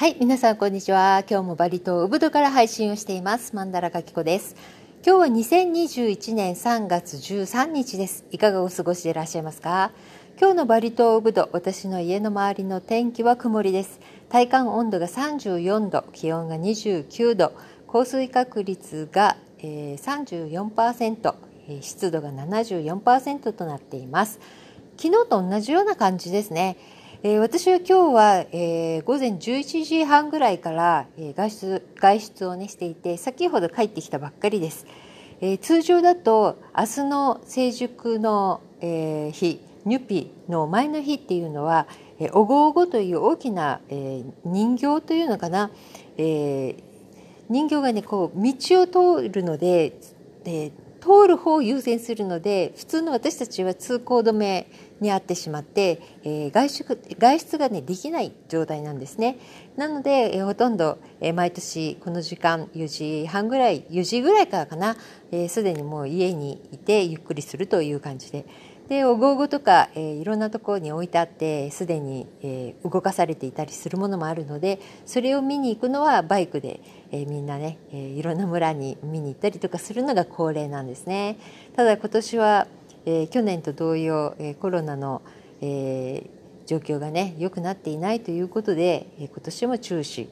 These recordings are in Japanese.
はい、皆さんこんにちは。今日もバリ島ウブドから配信をしています。マンダラカキコです。今日は2021年3月13日です。いかがお過ごしでいらっしゃいますか？今日のバリ島ウブド、私の家の周りの天気は曇りです。体感温度が34度、気温が29度、降水確率が、えー、34%、湿度が74%となっています。昨日と同じような感じですね。えー、私は今日は、えー、午前11時半ぐらいから、えー、外出外出を、ね、していて先ほど帰ってきたばっかりです、えー、通常だと明日の成熟の、えー、日ニュピの前の日っていうのは、えー、おごおごという大きな、えー、人形というのかな、えー、人形がねこう道を通るので、えー、通る方を優先するので普通の私たちは通行止めに遭ってしまって、えー、外出外出が、ね、できない状態なんですね。なので、えー、ほとんど、えー、毎年この時間4時半ぐらい4時ぐらいからかなすで、えー、にもう家にいてゆっくりするという感じで。でおごおごとか、えー、いろんなところに置いてあってすでに、えー、動かされていたりするものもあるのでそれを見に行くのはバイクで、えー、みんなね、えー、いろんな村に見に行ったりとかするのが恒例なんですね。ただ今年はえー、去年と同様、えー、コロナの、えー、状況がね良くなっていないということで、えー、今年も中止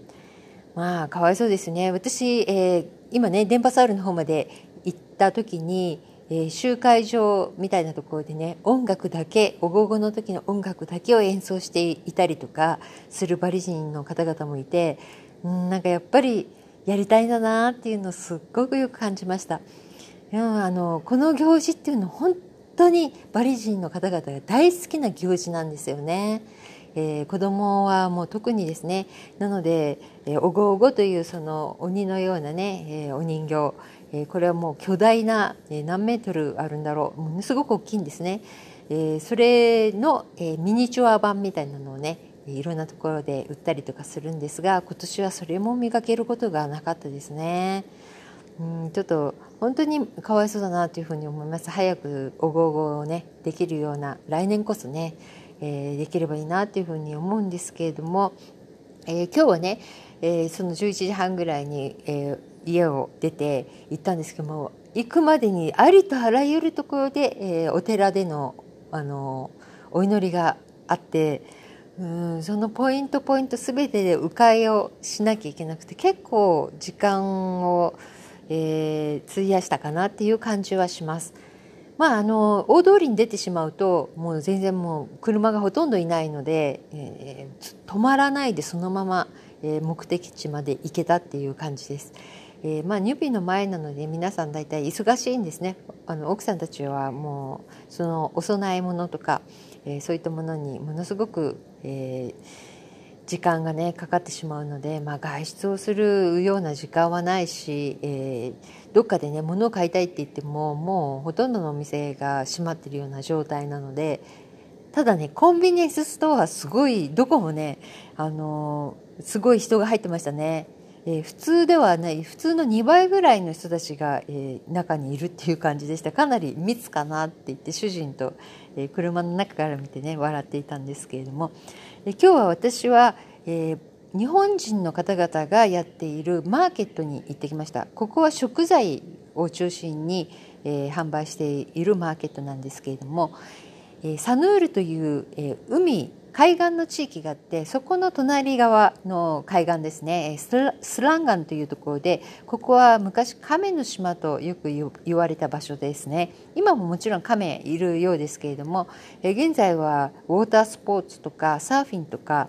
まあかわいそうですね私、えー、今ね電波サウルの方まで行った時に、えー、集会場みたいなところでね音楽だけおごごの時の音楽だけを演奏していたりとかするバリ人の方々もいてうんなんかやっぱりやりたいんだなっていうのをすっごくよく感じました。いやあのこの行事っていうの本当にバリ人の方々が大好きな行事なんですよね。えー、子供はもう特にですねなので、えー、おごおごというその鬼のようなね、えー、お人形、えー、これはもう巨大な、えー、何メートルあるんだろうものすごく大きいんですね、えー、それの、えー、ミニチュア版みたいなのをねいろんなところで売ったりとかするんですが今年はそれも見かけることがなかったですね。うんちょっと本当にかわいそうだなというふうに思います早くおごおごをねできるような来年こそね、えー、できればいいなというふうに思うんですけれども、えー、今日はね、えー、その11時半ぐらいに、え家を出て行ったんですけども行くまでにありとあらゆるところで、えお寺でのあのお祈りがあって。うんそのポイントポイント全てで迂回をしなきゃいけなくて結構時間をえー、費やしたかなっていう感じはします。まあ、あの大通りに出てしまうともう全然もう車がほとんどいないので、えー、止まらないでそのまま、えー、目的地まで行けたっていう感じです。えー、まあ入備の前なので皆さん大体忙しいんですねあの奥さんたちはもうそのお供え物とか、えー、そういったものにものすごく、えー、時間がねかかってしまうので、まあ、外出をするような時間はないし、えー、どっかでね物を買いたいって言ってももうほとんどのお店が閉まってるような状態なのでただねコンビニエンスストアすごいどこもねあのー、すごい人が入ってましたね。えー、普通ではない普通の2倍ぐらいの人たちが、えー、中にいるっていう感じでしたかなり密かなって言って主人と、えー、車の中から見てね笑っていたんですけれども、今日は私は、え日本人の方々がやっているマーケットに行ってきました。ここは食材を中心に、え販売しているマーケットなんですけれども、えサヌールという、え海海岸の地域があってそこの隣側の海岸ですね。スランガンというところでここは昔亀の島とよく言われた場所ですね。今ももちろん亀いるようですけれども現在はウォータースポーツとかサーフィンとか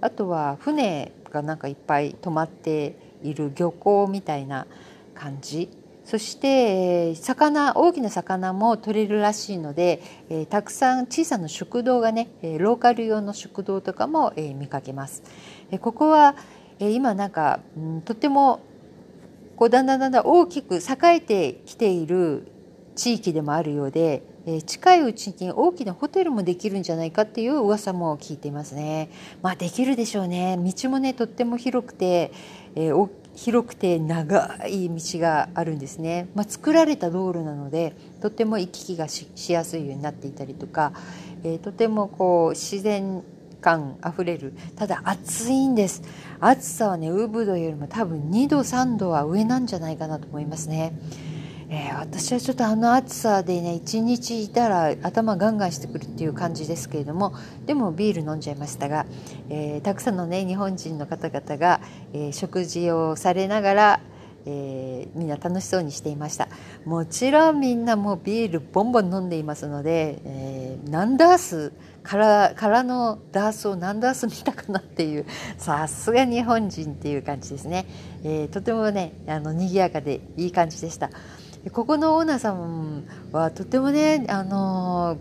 あとは船がなんかいっぱい止まっている漁港みたいな感じそして魚大きな魚も取れるらしいので、えー、たくさん小さな食堂がねローカル用の食堂とかも、えー、見かけます。えー、ここは、え今なんか、うん、とてもこうだんだんだんだん大きく栄えてきている地域でもあるようで、え近いうちに大きなホテルもできるんじゃないかっていう噂も聞いていますね。まあできるでしょうね。道もねとっても広くて、えー、広くて長い道があるんですね、まあ、作られた道路なのでとても行き来がしやすいようになっていたりとか、えー、とてもこう自然感あふれるただ暑いんです暑さはねウブドよりも多分2度3度は上なんじゃないかなと思いますね。えー、私はちょっとあの暑さでね一日いたら頭ガンガンしてくるっていう感じですけれどもでもビール飲んじゃいましたが、えー、たくさんのね日本人の方々が、えー、食事をされながらえ、みんな楽しそうにしていました。もちろんみんなもうビールボンボン飲んでいますので、え、何ダースからからのダースを何ダース見たかなっていうさすが日本人っていう感じですね、え、とてもねあの賑やかでいい感じでした。ここのオーナーさんはとてもねあの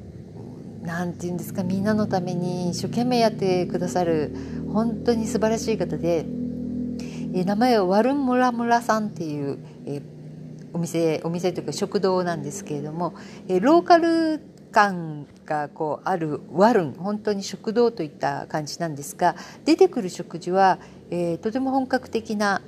なんて言うんですかみんなのために一生懸命やってくださる本当に素晴らしい方で、え名前はワルンムラムラさんっていう、えお店お店というか食堂なんですけれども、えローカル感がこうあるワルン本当に食堂といった感じなんですが出てくる食事は、えー、とても本格的な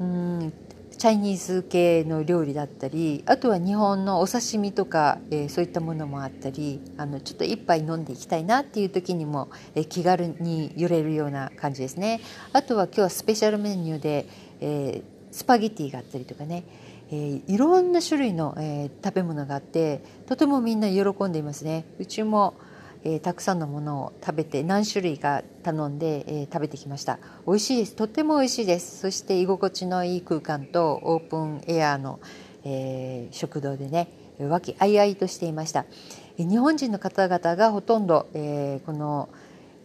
うんチャイニーズ系の料理だったりあとは日本のお刺身とか、えー、そういったものもあったりあのちょっと一杯飲んでいきたいなっていう時にも、えー、気軽に寄れるような感じですね。あとは今日はスペシャルメニューで、えー、スパゲティがあったりとかね。えー、いろんな種類の、え、食べ物があってとてもみんな喜んでいますね。うちも、えー、たくさんのものを食べて何種類か頼んで、え食べてきました。美味しいです。とっても美味しいです。そして居心地のいい空間とオープンエアの、え食堂でね和気あいあいとしていました。日本人の方々がほとんど、えこの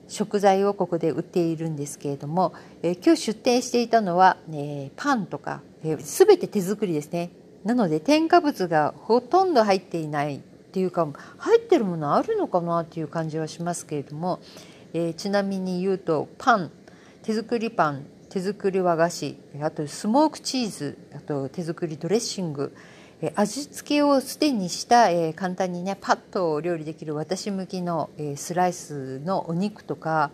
食材をここで売っているんですけれども、え今日出店していたのは、えパンとかえー、全て手作りですね。なので添加物がほとんど入っていないっていうか入ってるものあるのかなっていう感じはしますけれども、えー、ちなみに言うとパン。手作りパン。手作り和菓子。あとスモークチーズ。あと手作りドレッシング。味付けをすでにした、えー、簡単にねパッと料理できる私向きの、えー、スライスのお肉とか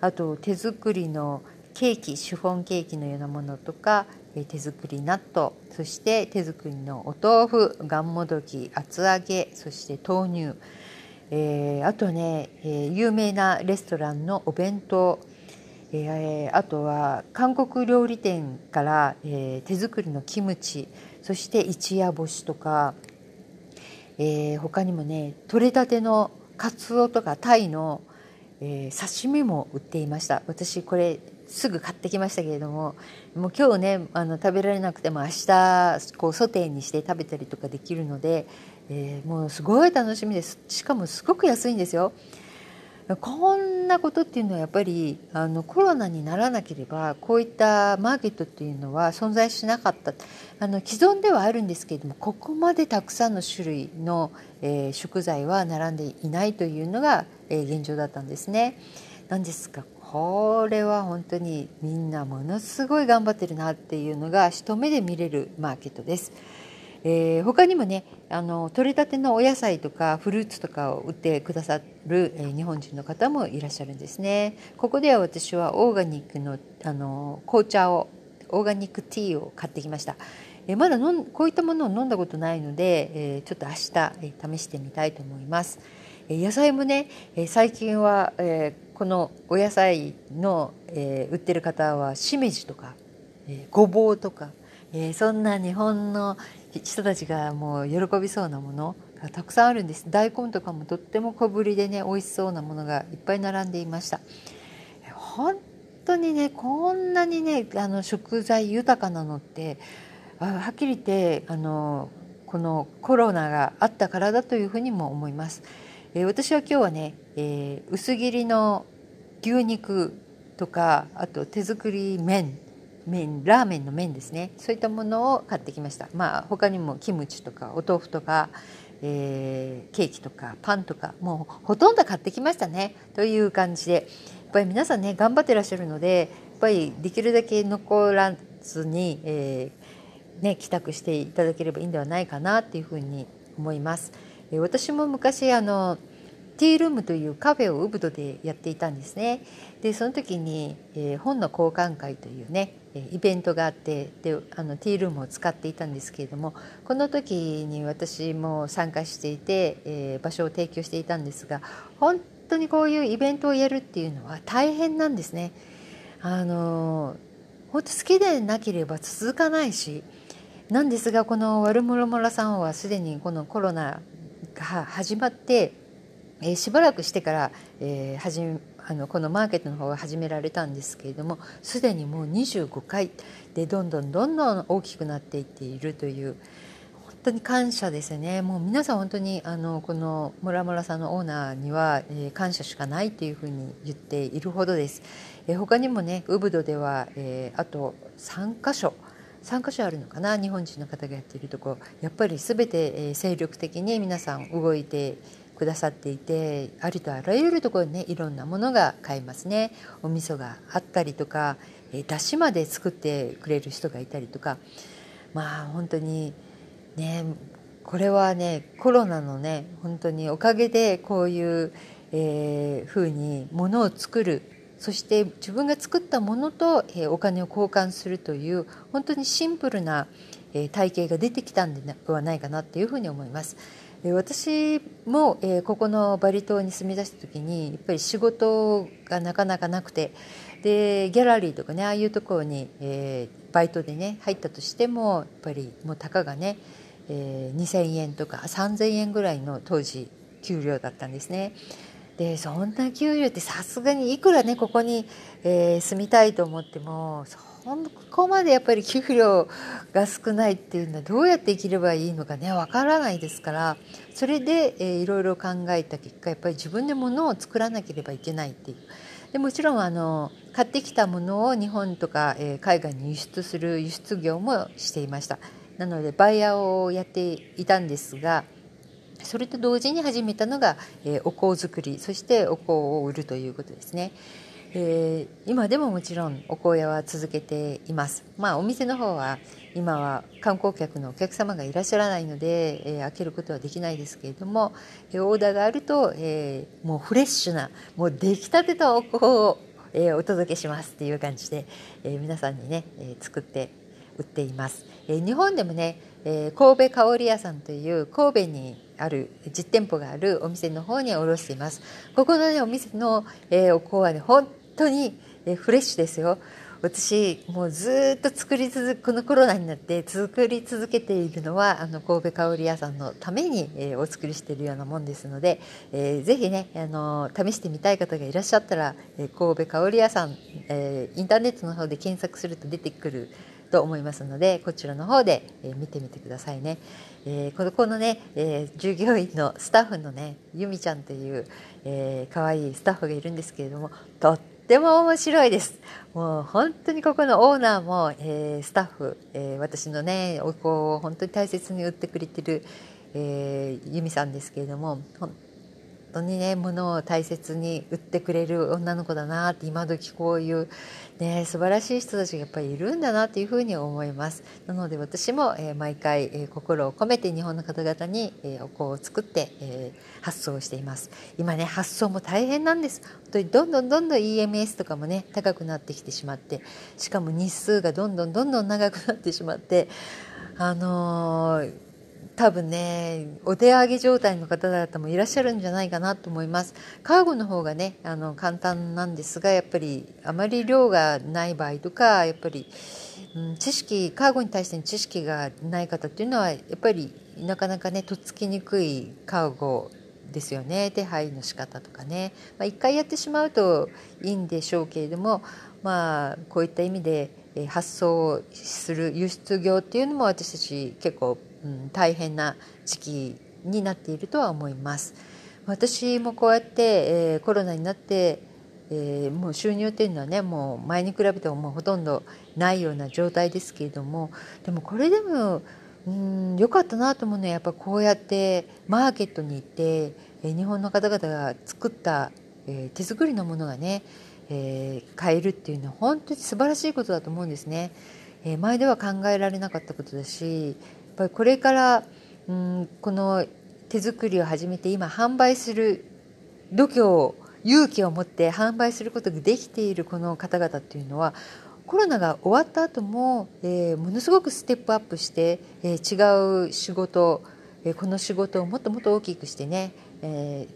あと手作りのケーキシフォンケーキのようなものとか手作り納豆そして手作りのお豆腐がんもどき厚揚げそして豆乳、えー、あとね、えー、有名なレストランのお弁当、えー、あとは韓国料理店から、え手作りのキムチそして一夜干しとか、え他にもね取れたてのカツオとかタイの、え刺身も売っていました。私これすぐ買ってきましたけれどももう今日ねあの食べられなくても明日こうソテーにして食べたりとかできるので、えー、もうすごい楽しみですしかもすごく安いんですよ。こんなことっていうのはやっぱりあのコロナにならなければこういったマーケットっていうのは存在しなかったあの既存ではあるんですけれどもここまでたくさんの種類の、えー、食材は並んでいないというのが、えー、現状だったんですね。なんですがこれは本当にみんなものすごい頑張ってるなっていうのが一目で見れるマーケットです。えー、他にもねあの取れたてのお野菜とかフルーツとかを売ってくださる、えー、日本人の方もいらっしゃるんですね。ここでは私はオーガニックのあの紅茶をオーガニックティーを買ってきました。えー、まだ飲んこういったものを飲んだことないので、えちょっと明日、え試してみたいと思います。え野菜もね、え最近は、えこのお野菜の、えー、売ってる方はしめじとか、えー、ごぼうとか、えー、そんな日本の人たちがもう喜びそうなものがたくさんあるんです大根とかもとっても小ぶりでね美味しそうなものがいっぱい並んでいました本当にねこんなにねあの食材豊かなのってはっきり言ってあのこのコロナがあったからだというふうにも思います。えー、私は今日はね、えー、薄切りの牛肉とかあと手作り麺麺ラーメンの麺ですね。そういったものを買ってきました。まあ他にもキムチとかお豆腐とか、えー、ケーキとかパンとかもうほとんど買ってきましたね。という感じでやっぱり皆さんね頑張ってらっしゃるのでやっぱりできるだけ残らずに、えー、ね、帰宅していただければいいんではないかなっていうふうに思います。えー、私も昔あのティールームというカフェをウブドでやっていたんですね。でその時に、えー、本の交換会というねイベントがあってであのティールームを使っていたんですけれどもこの時に私も参加していて、えー、場所を提供していたんですが本当にこういうイベントをやるっていうのは大変なんですね。あの本当好きでなければ続かないしなんですがこのワルモロモラさんはすでにこのコロナが始まって、えー、しばらくしてから、えー、始めあのこのマーケットの方が始められたんですけれどもすでにもう25回でどんどんどんどん大きくなっていっているという本当に感謝ですね。もう皆さん本当にあのこのムラムラさんのオーナーには、えー、感謝しかないっていうふうに言っているほどです、えー、他にもねウブドでは、えー、あと3箇所3箇所あるのかな日本人の方がやっているとこ。やっぱり全て、え精力的に皆さん動いてくださっていてありとあらゆるところにねいろんなものが買えますね。お味噌があったりとかだしまで作ってくれる人がいたりとか。まあ本当にねこれはねコロナのね本当におかげでこういう、えー、ふうにものを作る。そして自分が作ったものと、えー、お金を交換するという本当にシンプルな、えー、体系が出てきたんではないかなっていうふうに思います。私も、えー、ここのバリ島に住み出した時にやっぱり仕事がなかなかなくてでギャラリーとかねああいうところに、えー、バイトでね入ったとしてもやっぱりもうたかがね、えー、2,000円とか3,000円ぐらいの当時給料だったんですね。でそんな給料ってさすがにいくらねここに、えー、住みたいと思ってもそここまでやっぱり給料が少ないっていうのはどうやって生きればいいのかねわからないですからそれで、えー、いろいろ考えた結果やっぱり自分で物を作らなければいけないっていう。でもちろんあの買ってきたものを日本とか、え、海外に輸出する輸出業もしていましたなのでバイヤーをやっていたんですがそれと同時に始めたのが、え、お香作りそしてお香を売るということですね。えー、今でももちろんお香屋は続けています。まあお店の方は今は観光客のお客様がいらっしゃらないので、えー、開けることはできないですけれども、えー、オーダーがあると、えー、もうフレッシュなもう出来たてたお香を、えー、お届けしますっていう感じで、えー、皆さんにね、えー、作って売っています。えー、日本でもね、えー、神戸香り屋さんという神戸にある実店舗があるお店の方に卸しています。ここのねお店の、えー、お香はね本当にフレッシュですよ私もうずっと作り続このコロナになって作り続けているのはあの神戸香り屋さんのために、えー、お作りしているようなもんですので、えー、ぜひねあの試してみたい方がいらっしゃったら、えー、神戸香り屋さん、えー、インターネットの方で検索すると出てくると思いますのでこちらの方で、えー、見てみてくださいね。えー、このこのね、えー、従業員のスタッフのねゆみちゃんという、えー、可愛いスタッフがいるんですけれどもとっても面白いです。もう本当にここのオーナーも、えー、スタッフ、えー、私のねお香を本当に大切に売ってくれてる、えー、由美さんですけれども本当にね物を大切に売ってくれる女の子だなって今時こういうね素晴らしい人たちがやっぱりいるんだなっていうふうに思います。なので私も、え、毎回、え、心を込めて日本の方々に、え、お香を作って、えー、発送しています。今ね発送も大変なんです。本当にどんどんどんどん EMS とかもね高くなってきてしまってしかも日数がどんどんどんどん長くなってしまってあのー多分ねお手上げ状態の方々もいらっしゃるんじゃないかなと思います。カーゴの方がねあの簡単なんですがやっぱりあまり量がない場合とかやっぱり、うん、知識カーゴに対しての知識がない方っていうのはやっぱりなかなかねとっつきにくいカーゴですよね。手配の仕方とかね、まあ、1回やってしまうといいんでしょうけれどもまあこういった意味で発送する輸出業っていうのも私たち結構うん、大変な時期になっているとは思います。私もこうやって、えー、コロナになって、えー、もう収入っていうのはねもう前に比べてももうほとんどないような状態ですけれどもでもこれでもうん良かったなと思うのはやっぱこうやってマーケットに行って、えー、日本の方々が作った、えー、手作りのものがね、えー、買えるっていうのは本当に素晴らしいことだと思うんですね。えー、前では考えられなかったことだしぱりこれからうんこの手作りを始めて今販売する度胸を勇気を持って販売することができているこの方々っていうのはコロナが終わった後も、えー、ものすごくステップアップして、えー、違う仕事、えー、この仕事をもっともっと大きくしてね、え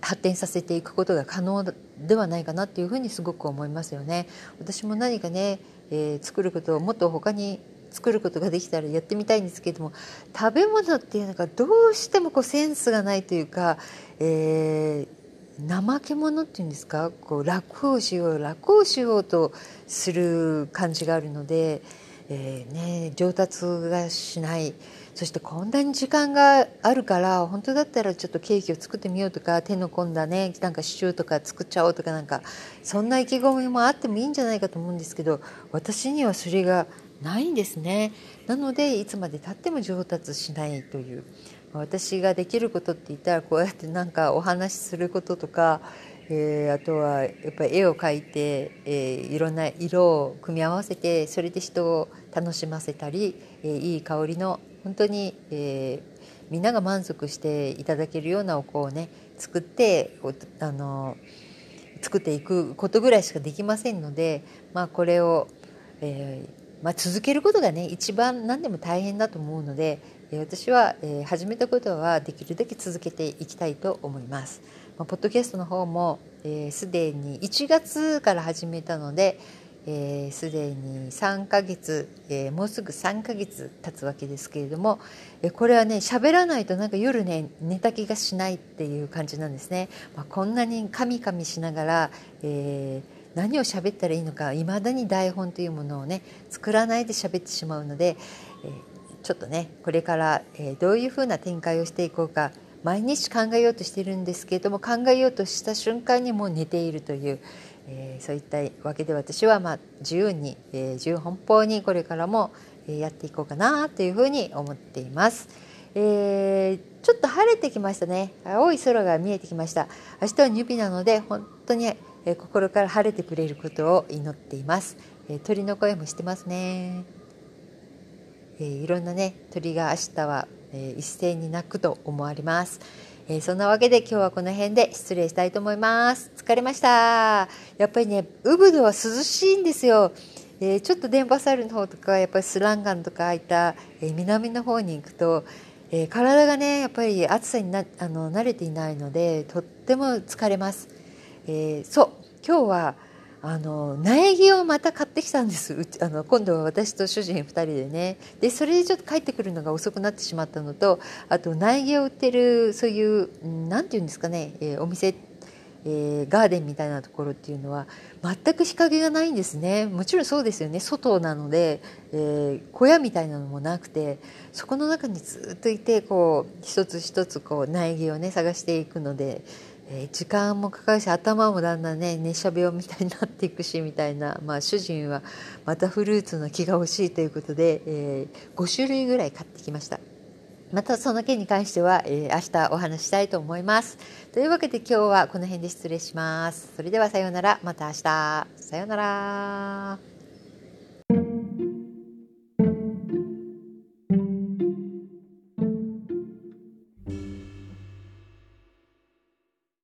発展させていくことが可能ではないかなっていうふうにすごく思いますよね。私も何かね、えー、作ることをもっと他に作ることができたらやってみたいんですけれども食べ物っていうのがどうしてもこうセンスがないというか、えー、怠け者っていうんですか？こう楽をしよう楽をしようとする感じがあるので、えーね、上達がしない。そしてこんなに時間があるから本当だったらちょっとケーキを作ってみようとか手の込んだねなんかシチューとか作っちゃおうとかなんかそんな意気込みもあってもいいんじゃないかと思うんですけど私にはそれがないんですね。なのでいつまでたっても上達しないという。私ができることって言ったらこうやってなんかお話しすることとかえー、あとはやっぱり絵を描いて、えー、いろんな色を組み合わせてそれで人を楽しませたり、えー、いい香りの本当に、えー、みんなが満足していただけるようなお香をね作ってあの作っていくことぐらいしかできませんので、まあ、これを、えーまあ、続けることがね一番何でも大変だと思うので私は、えー、始めたことはできるだけ続けていきたいと思います。まあ、ポッドキャストの方もすで、えー、に1月から始めたので、す、えー、で、に3ヶ月、えー、もうすぐ3ヶ月経つわけですけれども、えー、これはね喋らないとなんか夜ね寝た気がしないっていう感じなんですね、まあ、こんなにカミカミしながら、えー、何を喋ったらいいのかいまだに台本というものをね作らないで喋ってしまうので、えー、ちょっとねこれから、えー、どういうふうな展開をしていこうか毎日考えようとしてるんですけれども考えようとした瞬間にもう寝ているという、えー、そういったわけで私はまあ自由に、えー、自由奔放にこれからもやっていこうかなというふうに思っています。えー、ちょっと晴れてきましたね。青い空が見えてきました。明日はニュビなので本当に、え心から晴れてくれることを祈っています、え鳥の声もしてますね、えいろんなね鳥が明日は、え一斉に鳴くと思われます。えー、そんなわけで今日はこの辺で失礼したいと思います。疲れました。やっぱりねウブドは涼しいんですよ。えー、ちょっと電波サルの方とかやっぱりスランガンとかああいった、えー、南の方に行くと、えー、体がねやっぱり暑さになあの慣れていないのでとっても疲れます、えそう今日はあの苗木をまた買ってきたんです。あの今度は私と主人2人でね。でそれでちょっと帰ってくるのが遅くなってしまったのとあと苗木を売ってるそういう何て言うんですかね、えー、お店えー、ガーデンみたいなところっていうのは全く日陰がないんですね。もちろんそうですよね。外なので、えー、小屋みたいなのもなくてそこの中にずっといてこう一つ一つこう苗木をね探していくのでえ、時間もかかるし頭もだんだんね熱射病みたいになっていくしみたいな、まあ、主人はまたフルーツの木が欲しいということで、えー、5種類ぐらい買ってきました。またその件に関しては、えー、明日お話したいと思います。というわけで今日はこの辺で失礼します。それではさようなら。また明日。さようなら。